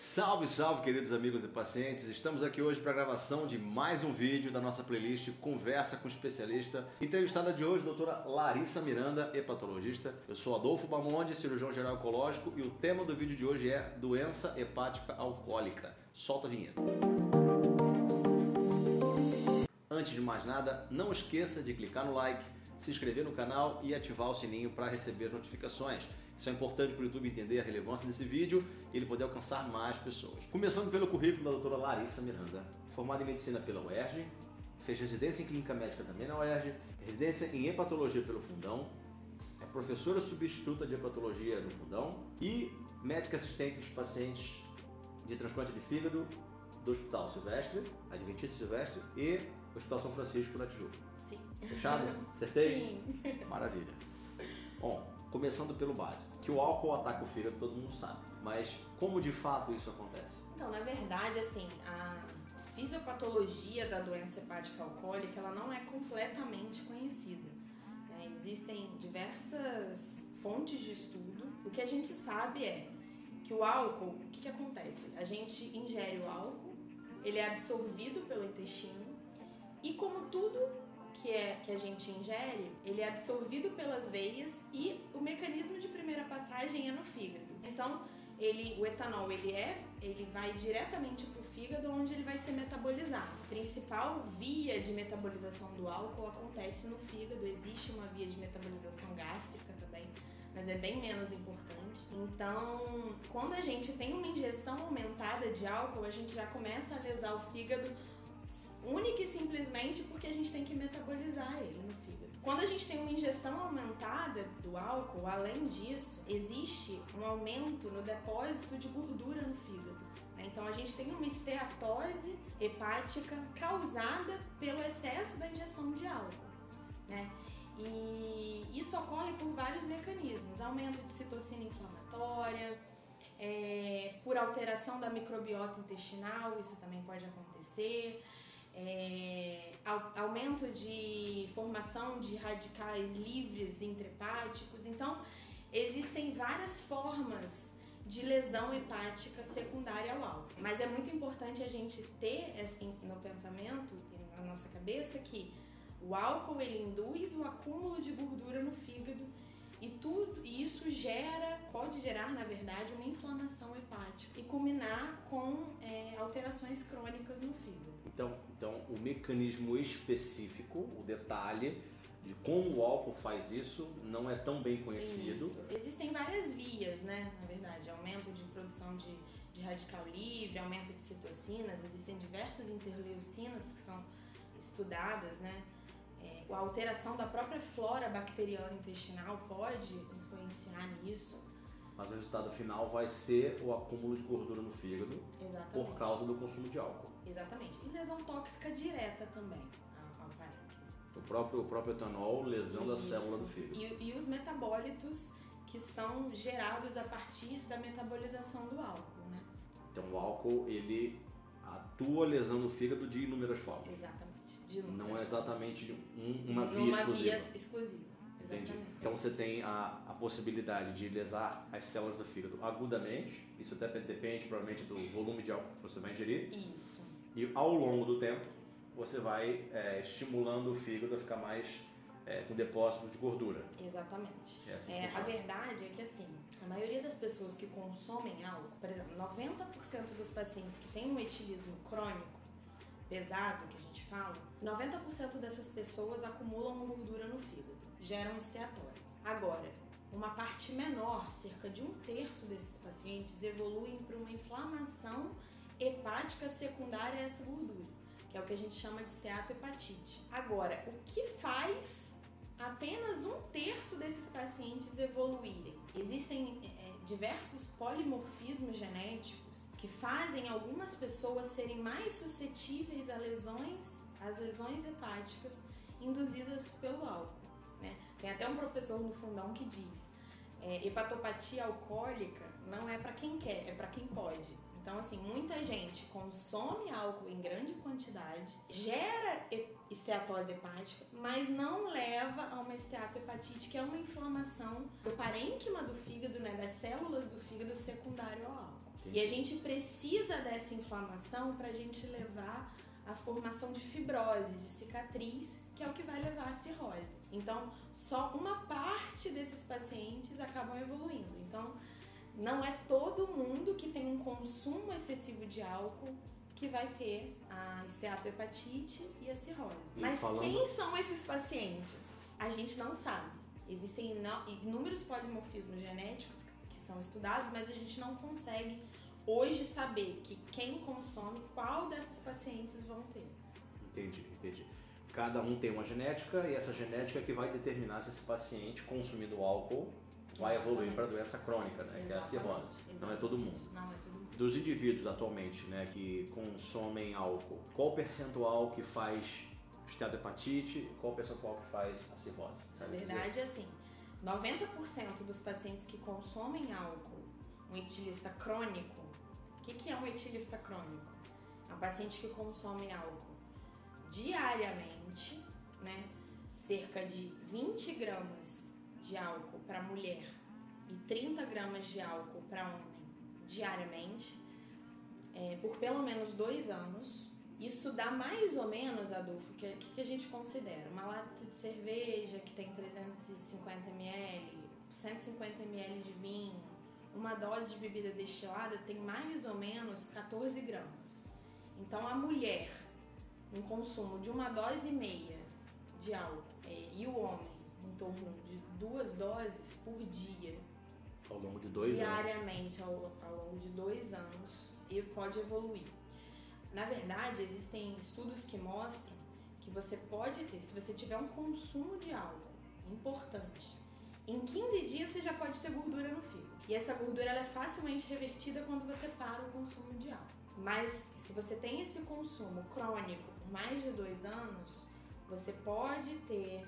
Salve, salve, queridos amigos e pacientes! Estamos aqui hoje para a gravação de mais um vídeo da nossa playlist Conversa com Especialista. Entrevistada de hoje, doutora Larissa Miranda, hepatologista. Eu sou Adolfo Bamonde, cirurgião geral oncológico, e o tema do vídeo de hoje é doença hepática alcoólica. Solta a vinheta. Antes de mais nada, não esqueça de clicar no like, se inscrever no canal e ativar o sininho para receber notificações. Isso é importante para o YouTube entender a relevância desse vídeo e ele poder alcançar mais pessoas. Começando pelo currículo da doutora Larissa Miranda, formada em medicina pela UERJ, fez residência em clínica médica também na UERJ, residência em hepatologia pelo Fundão, é professora substituta de hepatologia no Fundão e médica assistente dos pacientes de transplante de fígado do Hospital Silvestre, Adventista Silvestre e Hospital São Francisco na Tijuca. Sim. Fechado? Acertei? Sim. Maravilha. Bom, começando pelo básico, que o álcool ataca o fígado todo mundo sabe, mas como de fato isso acontece? Então, na verdade, assim, a fisiopatologia da doença hepática alcoólica ela não é completamente conhecida. né? Existem diversas fontes de estudo. O que a gente sabe é que o álcool, o que, que acontece? A gente ingere o álcool, ele é absorvido pelo intestino e como tudo que é que a gente ingere, ele é absorvido pelas veias e o mecanismo de primeira passagem é no fígado. Então, ele, o etanol ele é, ele vai diretamente para o fígado, onde ele vai ser metabolizado. A principal via de metabolização do álcool acontece no fígado. Existe uma via de metabolização gástrica também, mas é bem menos importante. Então, quando a gente tem uma ingestão aumentada de álcool, a gente já começa a lesar o fígado única e simplesmente porque a gente tem que metabolizar ele no fígado. Quando a gente tem uma ingestão aumentada do álcool, além disso, existe um aumento no depósito de gordura no fígado. né? Então a gente tem uma esteatose hepática causada pelo excesso da ingestão de álcool. Né? E isso ocorre por vários mecanismos: aumento de citocina inflamatória, é, por alteração da microbiota intestinal, isso também pode acontecer é, au- aumento de formação de radicais livres intrahepáticos. Então, existem várias formas de lesão hepática secundária ao álcool. Mas é muito importante a gente ter no pensamento e na nossa cabeça que o álcool ele induz o acúmulo de gordura no fígado e tudo e isso gera, pode gerar na verdade uma inflamação hepática e culminar com é, alterações crônicas no fígado. Então, então, o mecanismo específico, o detalhe de como o álcool faz isso não é tão bem conhecido. Isso. Existem várias vias, né? Na verdade, aumento de produção de, de radical livre, aumento de citocinas, existem diversas interleucinas que são estudadas, né? É, a alteração da própria flora bacteriana intestinal pode influenciar nisso. Mas o resultado final vai ser o acúmulo de gordura no fígado Exatamente. por causa do consumo de álcool. Exatamente. E lesão tóxica direta também ao, ao parênquima. O próprio, o próprio etanol, lesão da Isso. célula do fígado. E, e os metabólitos que são gerados a partir da metabolização do álcool, né? Então, o álcool, ele atua lesando o fígado de inúmeras formas. Exatamente. De Não é inúmeras exatamente um- uma via Uma exclusiva. via exclusiva. Entendi. Exatamente. Então você tem a possibilidade de lesar as células do fígado agudamente, isso até depende provavelmente do volume de álcool que você vai ingerir, Isso. e ao longo do tempo você vai é, estimulando o fígado a ficar mais é, com depósito de gordura. Exatamente. É assim É, a verdade é que assim, a maioria das pessoas que consomem álcool, por exemplo, 90% dos pacientes que têm um etilismo crônico pesado, que a gente fala, 90% dessas pessoas acumulam gordura no fígado, geram esteatose. Agora, uma parte menor, cerca de um terço desses pacientes, evoluem para uma inflamação hepática secundária a essa gordura, que é o que a gente chama de esteatohepatite. Agora, o que faz apenas um terço desses pacientes evoluírem. Existem é, diversos polimorfismos genéticos que fazem algumas pessoas serem mais suscetíveis a lesões, às lesões hepáticas induzidas pelo álcool. né? Tem até um professor no fundão que diz: é, hepatopatia alcoólica não é para quem quer, é para quem pode. Então, assim, muita gente consome álcool em grande quantidade, gera esteatose hepática, mas não leva a uma esteatohepatite, que é uma inflamação do parênquima do fígado, né, das células do fígado secundário ao álcool. E a gente precisa dessa inflamação para a gente levar a formação de fibrose, de cicatriz, que é o que vai levar à cirrose. Então, só uma parte desses pacientes acabam evoluindo. Então, não é todo mundo que tem um consumo excessivo de álcool que vai ter a esteatohepatite e a cirrose. E Mas falando... quem são esses pacientes? A gente não sabe. Existem inúmeros polimorfismos genéticos que são estudados, mas a gente não consegue hoje saber que quem consome, qual desses pacientes vão ter. Entendi, entendi. Cada um tem uma genética e essa genética é que vai determinar se esse paciente consumindo álcool vai evoluir para doença crônica, né, que é a cirrose. Exatamente. Não é todo mundo. Não é todo mundo. Dos indivíduos atualmente, né, que consomem álcool, qual o percentual que faz esteatohepatite, qual o percentual que faz a cirrose? Na verdade, dizer? assim, 90% dos pacientes que consomem álcool, um etilista crônico, o que, é um etilista crônico? É um paciente que consome álcool diariamente, né? Cerca de 20 gramas de álcool para mulher e 30 gramas de álcool para homem diariamente, é, por pelo menos dois anos. Isso dá mais ou menos, Adolfo, o que, que a gente considera? Uma lata de cerveja que tem 350 ml, 150 ml de vinho, uma dose de bebida destilada tem mais ou menos 14 gramas. Então a mulher, um consumo de uma dose e meia de álcool é, e o homem, em torno de duas doses por dia. Ao longo de dois diariamente, anos. Diariamente, ao, ao longo de dois anos, e pode evoluir. Na verdade, existem estudos que mostram que você pode ter, se você tiver um consumo de álcool importante, em 15 dias você já pode ter gordura no fígado. E essa gordura é facilmente revertida quando você para o consumo de álcool. Mas se você tem esse consumo crônico por mais de dois anos, você pode ter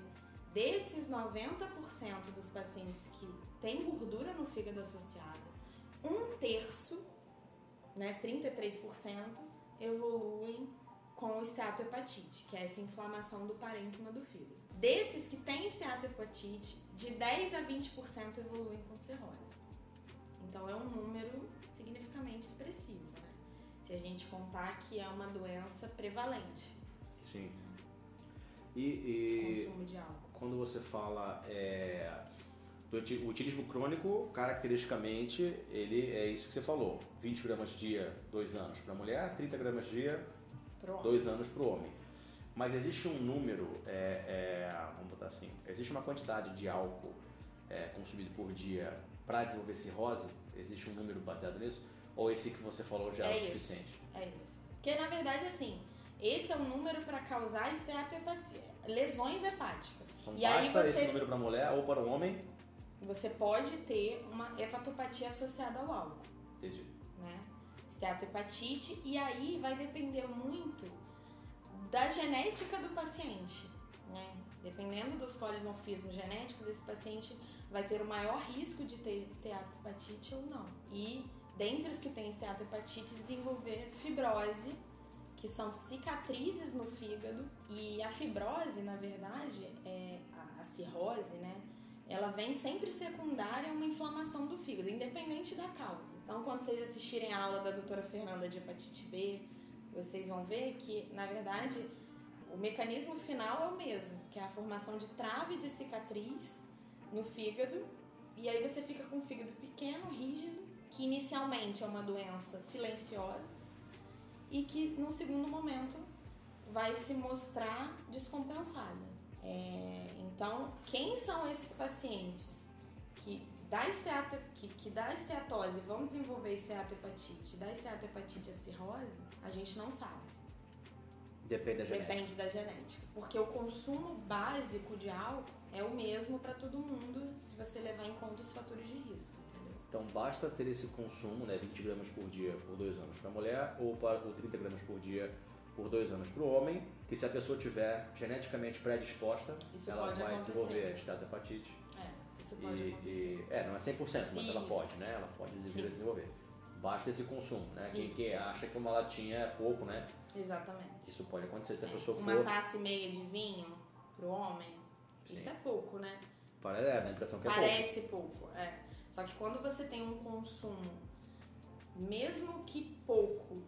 desses 90% dos pacientes que têm gordura no fígado associada, um terço, né, 33%, evoluem com esteatohepatite, que é essa inflamação do parênquima do fígado. Desses que têm esteatohepatite, de 10 a 20% evoluem com cirrose. Então é um número significativamente expressivo, né? Se a gente contar que é uma doença prevalente. Sim. E, e consumo de álcool. quando você fala é, do utilismo crônico, caracteristicamente, ele é isso que você falou: 20 gramas dia, 2 anos para a mulher, 30 gramas dia, 2 anos para o homem. Mas existe um número, é, é, vamos botar assim, existe uma quantidade de álcool é, consumido por dia para desenvolver cirrose? Existe um número baseado nisso? Ou esse que você falou já é, é o suficiente? É isso. Porque na verdade, assim, esse é o número para causar esteatohepatia, lesões hepáticas. Então e basta você... esse número para mulher ou para o homem você pode ter uma hepatopatia associada ao álcool. Entendi. Né? Esteatohepatite, e aí vai depender muito da genética do paciente. Né? Dependendo dos polimorfismos genéticos, esse paciente vai ter o maior risco de ter esteatohepatite ou não. E dentre os que têm esteatohepatite, desenvolver fibrose, que são cicatrizes no fígado. E a fibrose, na verdade, é a, cirrose, né? ela vem sempre secundária a uma inflamação do fígado, independente da causa. Então, quando vocês assistirem a aula da doutora Fernanda de hepatite B, vocês vão ver que, na verdade, o mecanismo final é o mesmo, que é a formação de trave de cicatriz no fígado, e aí você fica com o fígado pequeno, rígido, que inicialmente é uma doença silenciosa e que, num segundo momento, vai se mostrar descompensada. É, então, quem são esses pacientes que da, esteato, que, que da esteatose vão desenvolver esteatohepatite, da esteatohepatite a cirrose, a gente não sabe. Depende da genética. Depende da genética. Porque o consumo básico de álcool é o mesmo para todo mundo se você levar em conta os fatores de risco. Entendeu? Então basta ter esse consumo, né, 20 gramas por dia por dois anos para a mulher ou, para, ou 30 gramas por dia por dois anos para o homem, que se a pessoa tiver geneticamente predisposta, isso ela vai acontecer. desenvolver esteatohepatite. É, isso pode e, e, é, não é 100%, mas isso. ela pode, né? Ela pode desenvolver. Basta esse consumo, né? Quem, quem acha que uma latinha é pouco, né? Exatamente. Isso pode acontecer se a é. pessoa uma for... Uma taça e meia de vinho pro homem, Sim. isso é pouco, né? Parece, é, dá a impressão que Parece é pouco. Parece pouco, é. Só que quando você tem um consumo mesmo que pouco,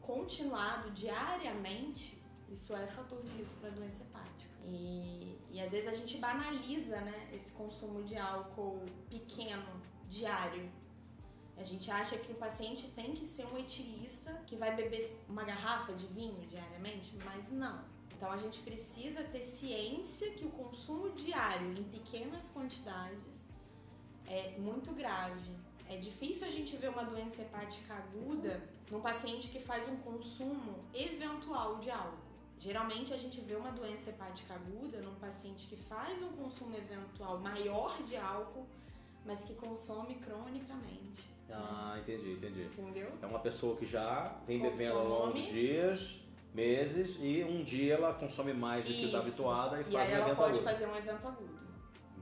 continuado diariamente, isso é fator de risco para doença hepática. E, e às vezes a gente banaliza né, esse consumo de álcool pequeno, diário. A gente acha que o paciente tem que ser um etilista que vai beber uma garrafa de vinho diariamente, mas não. Então a gente precisa ter ciência que o consumo diário em pequenas quantidades é muito grave. É difícil a gente ver uma doença hepática aguda num paciente que faz um consumo eventual de álcool. Geralmente a gente vê uma doença hepática aguda num paciente que faz um consumo eventual maior de álcool, mas que consome cronicamente. Ah, entendi, entendi. Entendeu? É uma pessoa que já vem Consome. bebendo ao longo de dias, meses, e um dia ela consome mais do que Isso. habituada e E faz aí um ela evento pode agudo. fazer um evento agudo,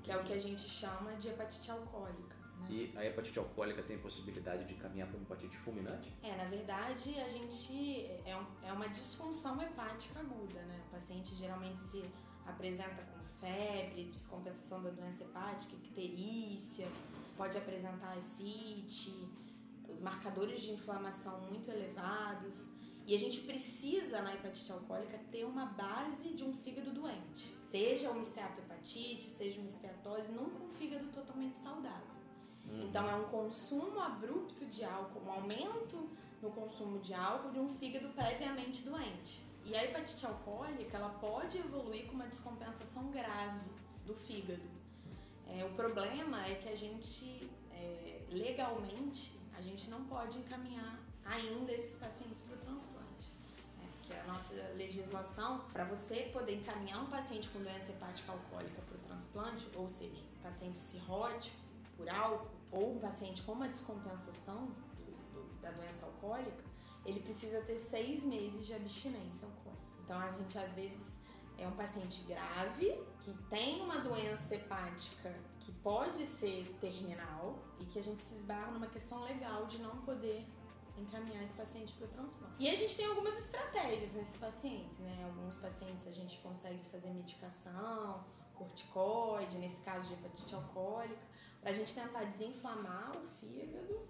que é o que a gente chama de hepatite alcoólica. né? E a hepatite alcoólica tem possibilidade de caminhar para uma hepatite fulminante? É, na verdade, a gente é, um- é uma disfunção hepática aguda, né? O paciente geralmente se apresenta com febre, descompensação da doença hepática, icterícia, pode apresentar ascite, os marcadores de inflamação muito elevados. E a gente precisa, na hepatite alcoólica, ter uma base de um fígado doente. Seja uma esteatohepatite, seja uma esteatose, nunca um fígado totalmente saudável. Uhum. Então é um consumo abrupto de álcool, um aumento no consumo de álcool de um fígado previamente doente. E a hepatite alcoólica ela pode evoluir com uma descompensação grave do fígado. É, o problema é que a gente é, legalmente a gente não pode encaminhar ainda esses pacientes para o transplante. É, porque a nossa legislação, para você poder encaminhar um paciente com doença hepática alcoólica para o transplante, ou seja, paciente cirrótico por álcool, ou um paciente com uma descompensação do- do- da doença alcoólica, ele precisa ter seis meses de abstinência alcoólica. Então a gente às vezes é um paciente grave que tem uma doença hepática que pode ser terminal e que a gente se esbarra numa questão legal de não poder encaminhar esse paciente para o transplante. E a gente tem algumas estratégias nesses pacientes, né? Alguns pacientes a gente consegue fazer medicação, corticoide, nesse caso de hepatite alcoólica, para a gente tentar desinflamar o fígado,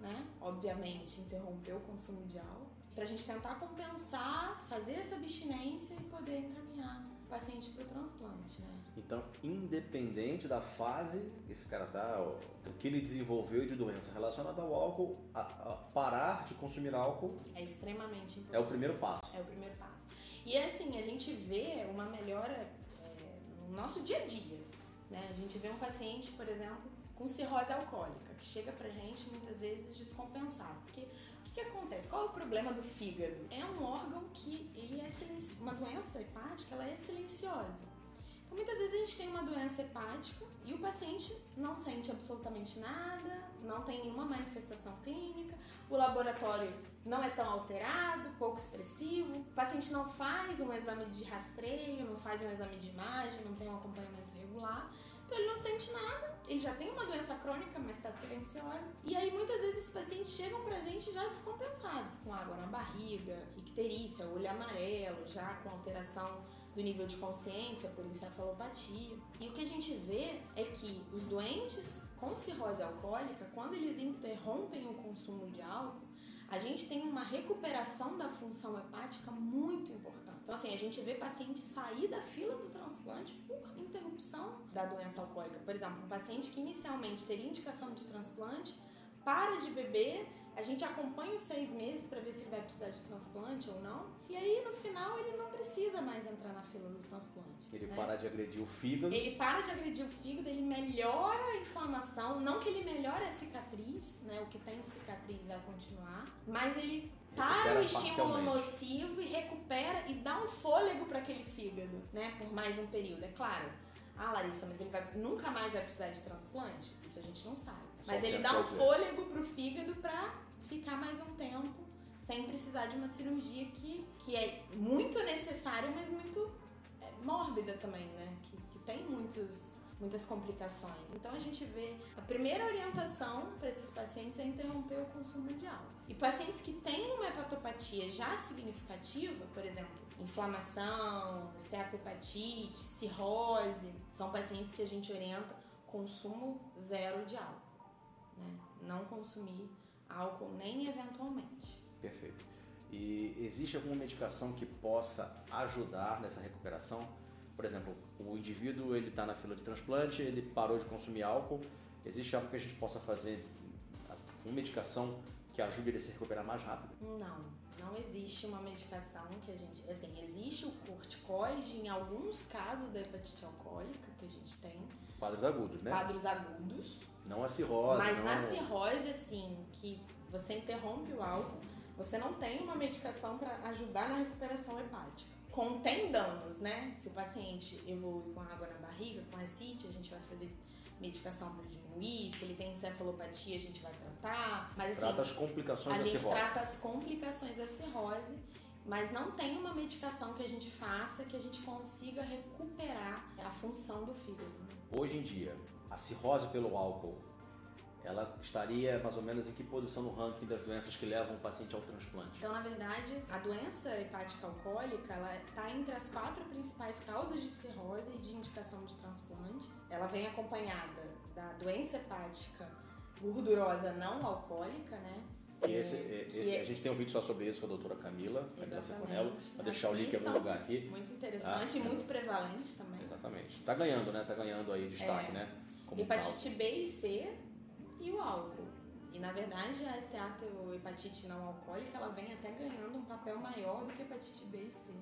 né? Obviamente interromper o consumo de álcool, para a gente tentar compensar, fazer essa abstinência e poder encaminhar paciente para o transplante, né? Então, independente da fase que esse cara tá, ó, o que ele desenvolveu de doença relacionada ao álcool, a- a parar de consumir álcool É extremamente importante. é o primeiro passo. É o primeiro passo. E assim, a gente vê uma melhora é, no nosso dia a dia. Né? A gente vê um paciente, por exemplo, com cirrose alcoólica, que chega pra gente muitas vezes descompensado. Porque que, acontece? Qual é o problema do fígado? É um órgão que ele é silenci... uma doença hepática, ela é silenciosa. Então, muitas vezes a gente tem uma doença hepática e o paciente não sente absolutamente nada, não tem nenhuma manifestação clínica, o laboratório não é tão alterado, pouco expressivo, o paciente não faz um exame de rastreio, não faz um exame de imagem, não tem um acompanhamento regular, então ele não sente nada, ele já tem uma doença crônica, mas está silenciosa. E aí muitas vezes esses pacientes chegam pra gente já descompensados, com água na barriga, icterícia, olho amarelo, já com alteração do nível de consciência por encefalopatia. E o que a gente vê é que os doentes com cirrose alcoólica, quando eles interrompem o consumo de álcool, a gente tem uma recuperação da função hepática muito importante. Então, assim, a gente vê paciente sair da fila do transplante por interrupção da doença alcoólica. Por exemplo, um paciente que inicialmente teria indicação de transplante, para de beber, a gente acompanha os seis meses para ver se ele vai precisar de transplante ou não, e aí no final ele não precisa mais entrar na fila do transplante. Ele né? para de agredir o fígado. Ele para de agredir o fígado, ele melhora a inflamação, não que ele melhore a cicatriz, né? O que tem de cicatriz vai continuar, mas ele para o estímulo nocivo e recupera e dá um fôlego para aquele fígado, né? Por mais um período, é claro. Ah, Larissa, mas ele vai, nunca mais vai precisar de transplante? Isso a gente não sabe. Só Mas ele dá um dizer. fôlego pro fígado pra ficar mais um tempo sem precisar de uma cirurgia que, que é muito necessária, mas muito é, mórbida também, né? Que, que tem muitos, muitas complicações. Então a gente vê a primeira orientação para esses pacientes é interromper o consumo de álcool. E pacientes que têm uma hepatopatia já significativa, por exemplo, inflamação, esteatohepatite, cirrose, são pacientes que a gente orienta consumo zero de álcool, né? Não consumir álcool nem eventualmente. Perfeito. E existe alguma medicação que possa ajudar nessa recuperação? Por exemplo, o indivíduo ele está na fila de transplante, ele parou de consumir álcool. Existe algo que a gente possa fazer, uma medicação que ajude ele a se recuperar mais rápido? Não, não existe uma medicação que a gente. Assim, existe o corticoide em alguns casos da hepatite alcoólica que a gente tem. Quadros agudos, né? Quadros agudos. Não a cirrose. Mas não... na cirrose, assim, que você interrompe o álcool, você não tem uma medicação para ajudar na recuperação hepática. Contém danos, né? Se o paciente evolui com água na barriga, com ascite, a gente vai fazer medicação para diminuir. Se ele tem encefalopatia, a gente vai tratar. Mas assim, trata as complicações a da gente cirrose. trata as complicações da cirrose. Mas não tem uma medicação que a gente faça que a gente consiga recuperar a função do fígado. Hoje em dia, a cirrose pelo álcool ela estaria mais ou menos em que posição no ranking das doenças que levam o paciente ao transplante? Então, na verdade, a doença hepática alcoólica, ela está entre as quatro principais causas de cirrose e de indicação de transplante. Ela vem acompanhada da doença hepática gordurosa não alcoólica, né? E esse, esse é- a gente tem um vídeo só sobre isso com a doutora Camila, Camila Exatamente. Seconello. Vou deixar o link em algum lugar aqui. Muito interessante Ah, e muito prevalente também. Exatamente. Tá ganhando, né? Tá ganhando aí destaque, É. né? Como Hepatite B e C e o álcool. E na verdade a esteatohepatite não alcoólica ela vem até ganhando um papel maior do que a hepatite B e C.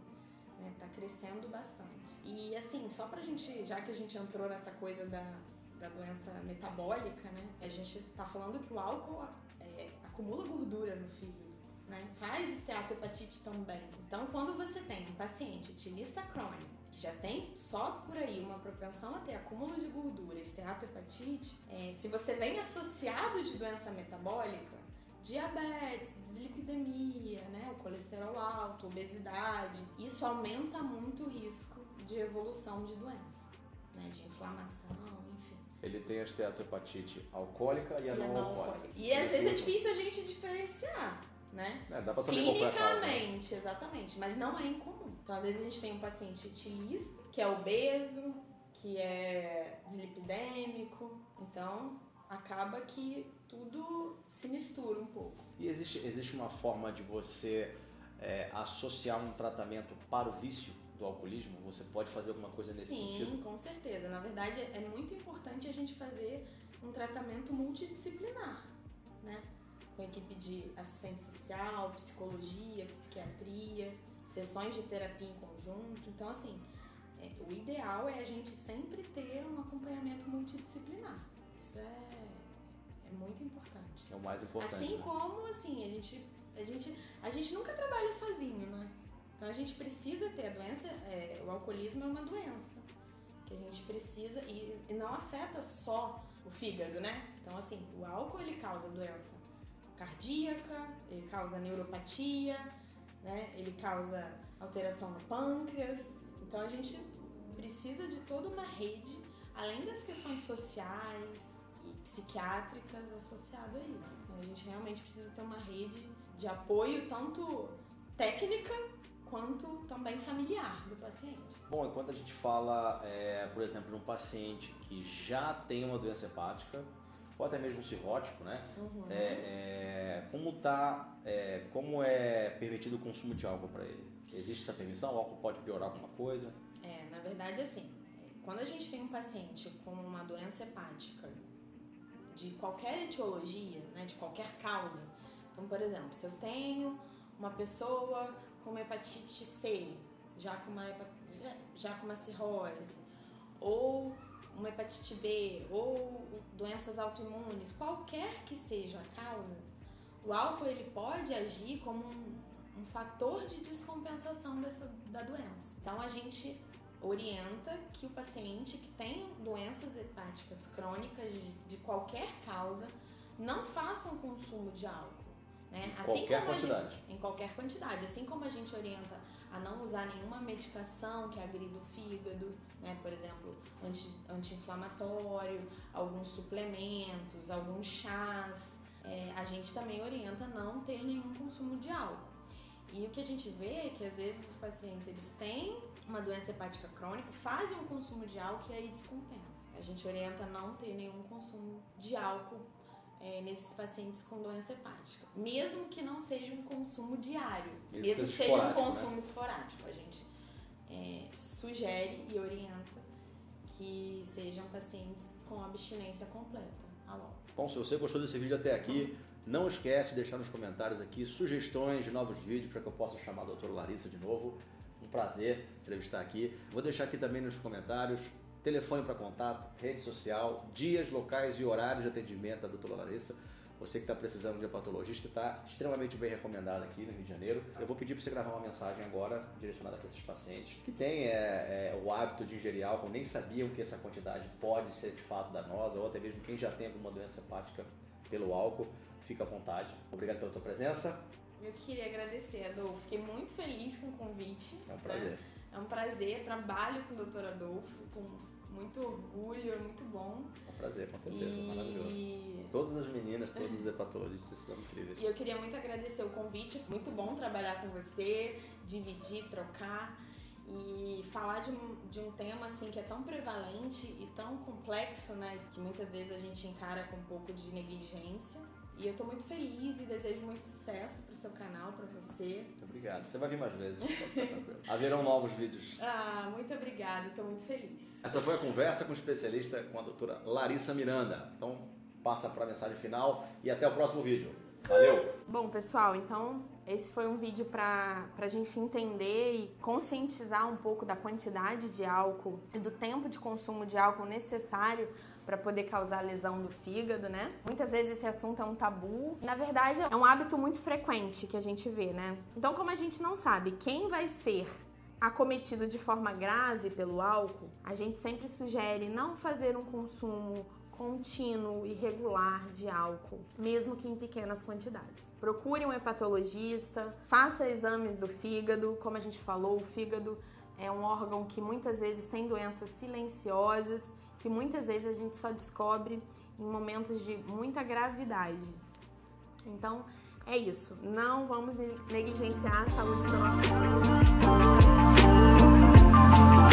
Né? Tá crescendo bastante. E assim, só pra gente, já que a gente entrou nessa coisa da, da doença metabólica, né? A gente tá falando que o álcool é, acumula gordura no fígado. Né? Faz esteatohepatite também. Então, quando você tem um paciente etilista crônico já tem só por aí uma propensão a ter acúmulo de gordura, esteatohepatite, é, se você vem associado de doença metabólica, diabetes, dislipidemia, né, o colesterol alto, obesidade, isso aumenta muito o risco de evolução de doença, né, de inflamação, enfim. Ele tem a esteatohepatite alcoólica e a E não, alcoólica. E às vezes é difícil a gente diferenciar, né? É, dá pra saber qual foi a causa. né? Clinicamente, exatamente, mas não é incomum. Então, às vezes, a gente tem um paciente etilista, que é obeso, que é dislipidêmico, então acaba que tudo se mistura um pouco. E existe, existe uma forma de você é, associar um tratamento para o vício do alcoolismo? Você pode fazer alguma coisa nesse Sim, sentido? com certeza. Na verdade, é muito importante a gente fazer um tratamento multidisciplinar, né? Com equipe de assistente social, psicologia, psiquiatria, sessões de terapia em conjunto. Então, assim, é, o ideal é a gente sempre ter um acompanhamento multidisciplinar. Isso é, é muito importante. É o mais importante. Assim né? como, assim, a gente, a, gente, a gente nunca trabalha sozinho, né? Então a gente precisa ter a doença, é, o alcoolismo é uma doença que a gente precisa e, e não afeta só o fígado, né? Então assim, o álcool ele causa doença cardíaca, ele causa neuropatia, né? Ele causa alteração no pâncreas. Então a gente precisa de toda uma rede, além das questões sociais e psiquiátricas associadas a isso. Então a gente realmente precisa ter uma rede de apoio tanto técnica quanto também familiar do paciente. Bom, enquanto a gente fala, é, por exemplo, de um paciente que já tem uma doença hepática, ou até mesmo cirrótico, né? Uhum. É, é, como tá, é, como é permitido o consumo de álcool para ele? Existe essa permissão? O álcool pode piorar alguma coisa? É, na verdade, assim, quando a gente tem um paciente com uma doença hepática de qualquer etiologia, né, de qualquer causa, então, por exemplo, se eu tenho uma pessoa com uma hepatite C, já com uma, já com uma cirrose, ou uma hepatite B, ou doenças autoimunes, qualquer que seja a causa, o álcool ele pode agir como um, um fator de descompensação dessa, da doença. Então a gente orienta que o paciente que tem doenças hepáticas crônicas de, de qualquer causa não faça um consumo de álcool. Né? Qualquer como a gente- quantidade. em qualquer quantidade. Assim como a gente orienta a não usar nenhuma medicação que agrida o fígado, né? por exemplo, anti- anti-inflamatório, alguns suplementos, alguns chás, é, a gente também orienta não ter nenhum consumo de álcool. E o que a gente vê é que às vezes os pacientes eles têm uma doença hepática crônica, fazem um consumo de álcool e aí descompensa. A gente orienta não ter nenhum consumo de álcool é, nesses pacientes com doença hepática, mesmo que não seja um consumo diário, Mesmo mesmo que seja um né? consumo esporádico. A gente é, sugere e orienta que sejam pacientes com abstinência completa álcool. Bom, se você gostou desse vídeo até aqui, não esquece de deixar nos comentários aqui sugestões de novos vídeos para que eu possa chamar a doutora Larissa de novo. Um prazer entrevistar aqui. Vou deixar aqui também nos comentários telefone para contato, rede social, dias, locais e horários de atendimento da doutora Larissa. Você que está precisando de hepatologista está extremamente bem recomendado aqui no Rio de Janeiro. Eu vou pedir para você gravar uma mensagem agora direcionada para esses pacientes que têm é, é, o hábito de ingerir álcool, nem sabiam que essa quantidade pode ser de fato danosa, ou até mesmo quem já tem alguma doença hepática pelo álcool. Fica à vontade. Obrigado pela tua presença. Eu queria agradecer, Adolfo. Fiquei muito feliz com o convite. É um né? prazer. É um prazer. Trabalho com o Dr. Adolfo com muito orgulho, é muito bom. É um prazer, com certeza. Maravilhoso. E... Todas as meninas, todos os hepatologistas são incríveis. e eu queria muito agradecer o convite. Muito bom trabalhar com você, dividir, trocar e falar de um, de um tema assim que é tão prevalente e tão complexo, né? Que muitas vezes a gente encara com um pouco de negligência. E eu tô muito feliz e desejo muito sucesso pro seu canal, pra você. Obrigado. Você vai vir mais vezes, tranquilo. Haverão novos vídeos. Ah, muito obrigada, tô muito feliz. Essa foi a conversa com o especialista, com a doutora Larissa Miranda. Então, passa para a mensagem final e até o próximo vídeo. Valeu! Bom, pessoal, então esse foi um vídeo para a gente entender e conscientizar um pouco da quantidade de álcool e do tempo de consumo de álcool necessário para poder causar lesão do fígado, né? Muitas vezes esse assunto é um tabu. Na verdade, é um hábito muito frequente que a gente vê, né? Então, como a gente não sabe quem vai ser acometido de forma grave pelo álcool, a gente sempre sugere não fazer um consumo contínuo e regular de álcool, mesmo que em pequenas quantidades. Procure um hepatologista, faça exames do fígado, como a gente falou, o fígado é um órgão que muitas vezes tem doenças silenciosas, que muitas vezes a gente só descobre em momentos de muita gravidade. Então, é isso. Não vamos negligenciar a saúde da nossa saúde.